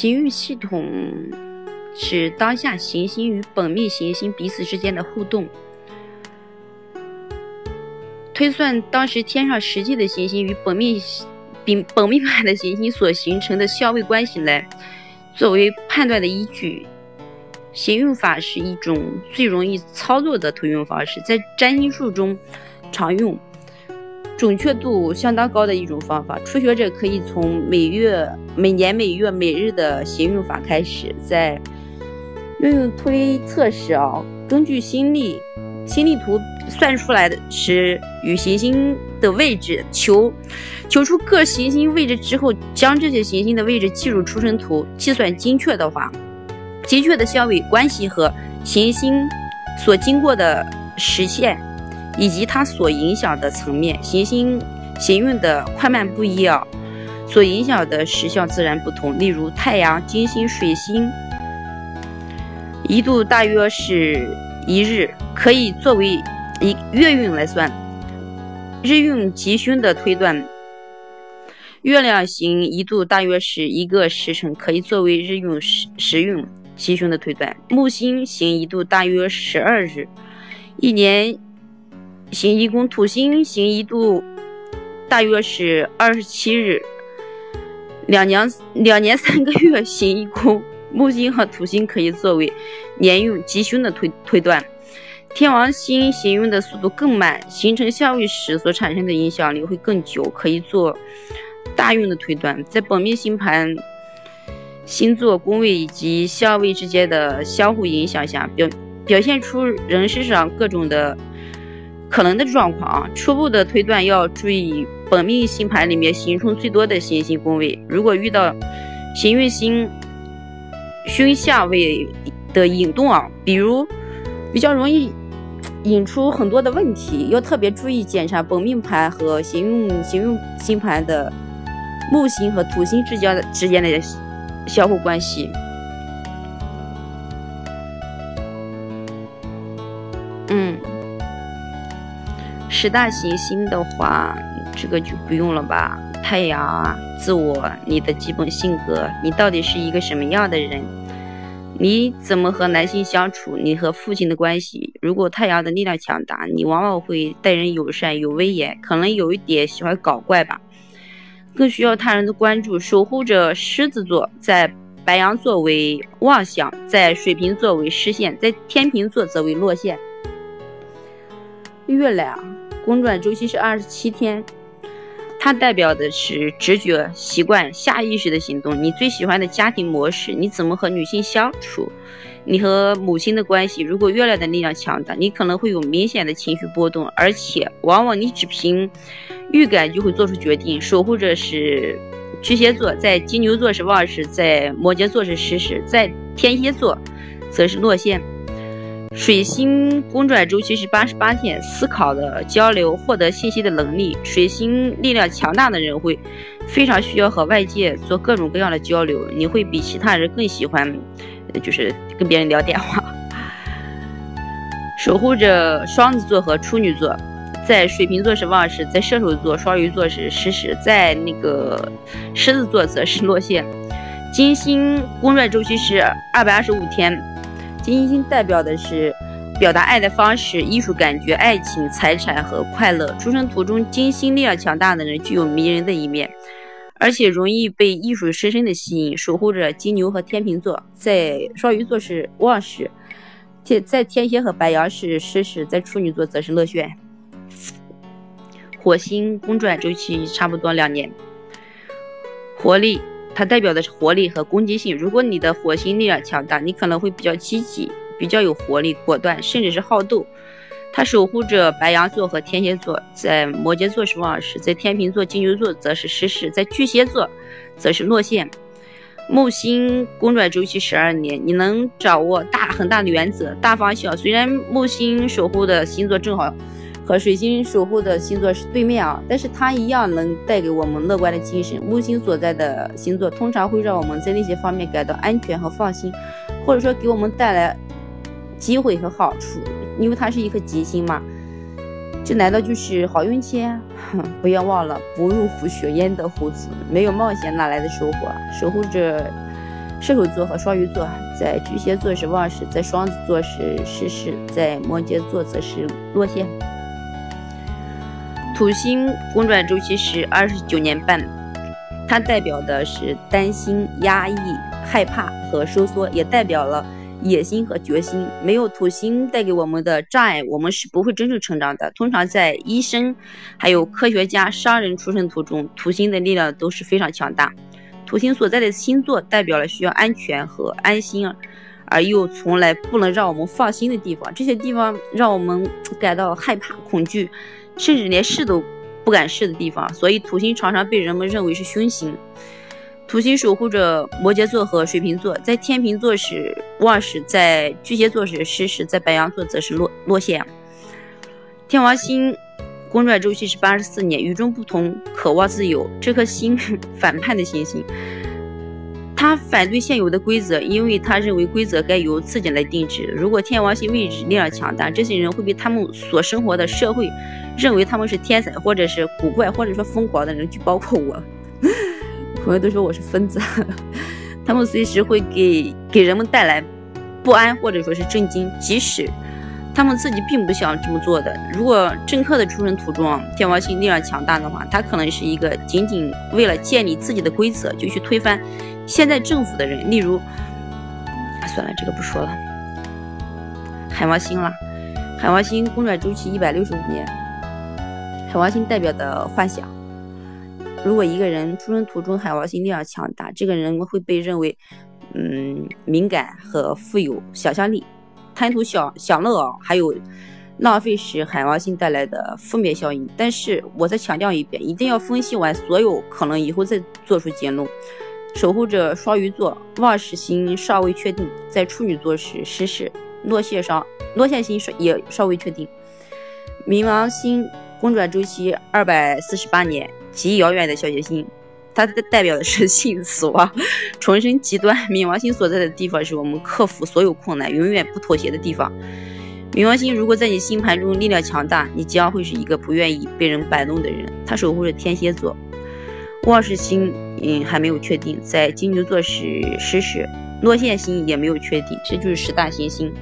行运系统是当下行星与本命行星彼此之间的互动，推算当时天上实际的行星与本命本本命盘的行星所形成的相位关系来作为判断的依据。行运法是一种最容易操作的推运方式，在占星术中常用。准确度相当高的一种方法，初学者可以从每月、每年、每月、每日的行运法开始，在运用推测时啊，根据星历、星历图算出来的是与行星的位置，求求出各行星位置之后，将这些行星的位置记入出生图，计算精确的话，精确的相位关系和行星所经过的实现。以及它所影响的层面，行星行运的快慢不一样，所影响的时效自然不同。例如，太阳、金星、水星一度大约是一日，可以作为一月运来算；日运吉凶的推断，月亮行一度大约是一个时辰，可以作为日运时时运吉凶的推断；木星行一度大约十二日，一年。行一宫土星行一度大约是二十七日，两年两年三个月行一宫木星和土星可以作为年运吉凶的推推断。天王星行运的速度更慢，形成相位时所产生的影响力会更久，可以做大运的推断。在本命星盘星座宫位以及相位之间的相互影响下，表表现出人身上各种的。可能的状况啊，初步的推断要注意本命星盘里面行冲最多的行星宫位。如果遇到行运星凶下位的引动啊，比如比较容易引出很多的问题，要特别注意检查本命盘和行运行运星盘的木星和土星之间的之间的相互关系。嗯。十大行星的话，这个就不用了吧。太阳啊，自我，你的基本性格，你到底是一个什么样的人？你怎么和男性相处？你和父亲的关系？如果太阳的力量强大，你往往会待人友善、有威严，可能有一点喜欢搞怪吧，更需要他人的关注。守护着狮子座，在白羊座为妄想，在水瓶座为失陷，在天平座则为落陷。月亮。公转周期是二十七天，它代表的是直觉、习惯、下意识的行动。你最喜欢的家庭模式，你怎么和女性相处？你和母亲的关系？如果月亮的力量强大，你可能会有明显的情绪波动，而且往往你只凭预感就会做出决定。守护者是巨蟹座，在金牛座是旺时，在摩羯座是失时，在天蝎座则是落陷。水星公转周期是八十八天，思考的交流、获得信息的能力。水星力量强大的人会非常需要和外界做各种各样的交流，你会比其他人更喜欢，就是跟别人聊电话。守护着双子座和处女座，在水瓶座是旺时，在射手座、双鱼座是失时，在那个狮子座则是落陷。金星公转周期是二百二十五天。金星代表的是表达爱的方式、艺术感觉、爱情、财产和快乐。出生途中金星力量强大的人具有迷人的一面，而且容易被艺术深深的吸引。守护着金牛和天秤座，在双鱼座是旺时，天在天蝎和白羊是失时，在处女座则是乐炫。火星公转周期差不多两年，活力。它代表的是活力和攻击性。如果你的火星力量强大，你可能会比较积极、比较有活力、果断，甚至是好斗。它守护着白羊座和天蝎座，在摩羯座是旺时，在天秤座、金牛座则是失势，在巨蟹座则是落陷。木星公转周期十二年，你能掌握大很大的原则、大方向。虽然木星守护的星座正好。和水星守护的星座是对面啊，但是它一样能带给我们乐观的精神。木星所在的星座通常会让我们在那些方面感到安全和放心，或者说给我们带来机会和好处，因为它是一颗吉星嘛。这难道就是好运气？不要忘了，不入虎穴焉得虎子，没有冒险哪来的收获？守护着射手座和双鱼座在巨蟹座是旺时，在双子座是失事，在摩羯座则是落陷。土星公转周期是二十九年半，它代表的是担心、压抑、害怕和收缩，也代表了野心和决心。没有土星带给我们的障碍，我们是不会真正成长的。通常在医生、还有科学家、商人出生途中，土星的力量都是非常强大。土星所在的星座代表了需要安全和安心，而又从来不能让我们放心的地方。这些地方让我们感到害怕、恐惧，甚至连试都不敢试的地方。所以土星常常被人们认为是凶星。土星守护着摩羯座和水瓶座，在天秤座是旺时，在巨蟹座是失时，在白羊座则是落落陷。天王星。公转周期是八十四年，与众不同，渴望自由。这颗星 反叛的行星，他反对现有的规则，因为他认为规则该由自己来定制。如果天王星位置力量强大，这些人会被他们所生活的社会认为他们是天才，或者是古怪，或者说疯狂的人，就包括我。朋友都说我是疯子，他们随时会给给人们带来不安，或者说是震惊，即使。他们自己并不想这么做的。如果政客的出生途中天王星力量强大的话，他可能是一个仅仅为了建立自己的规则就去推翻现在政府的人。例如，算了，这个不说了。海王星了，海王星公转周期一百六十五年。海王星代表的幻想。如果一个人出生途中海王星力量强大，这个人会被认为，嗯，敏感和富有想象力。贪图享享乐啊，还有浪费时海王星带来的负面效应。但是我再强调一遍，一定要分析完所有可能以后再做出结论。守护着双鱼座旺时星尚未确定，在处女座时失事，落线上落线星也尚未确定。冥王星公转周期二百四十八年，极遥远的小行星。它代表的是性死亡、重生极端。冥王星所在的地方是我们克服所有困难、永远不妥协的地方。冥王星如果在你星盘中力量强大，你将会是一个不愿意被人摆弄的人。它守护着天蝎座，旺时星嗯还没有确定，在金牛座时失时，落线星也没有确定，这就是十大行星。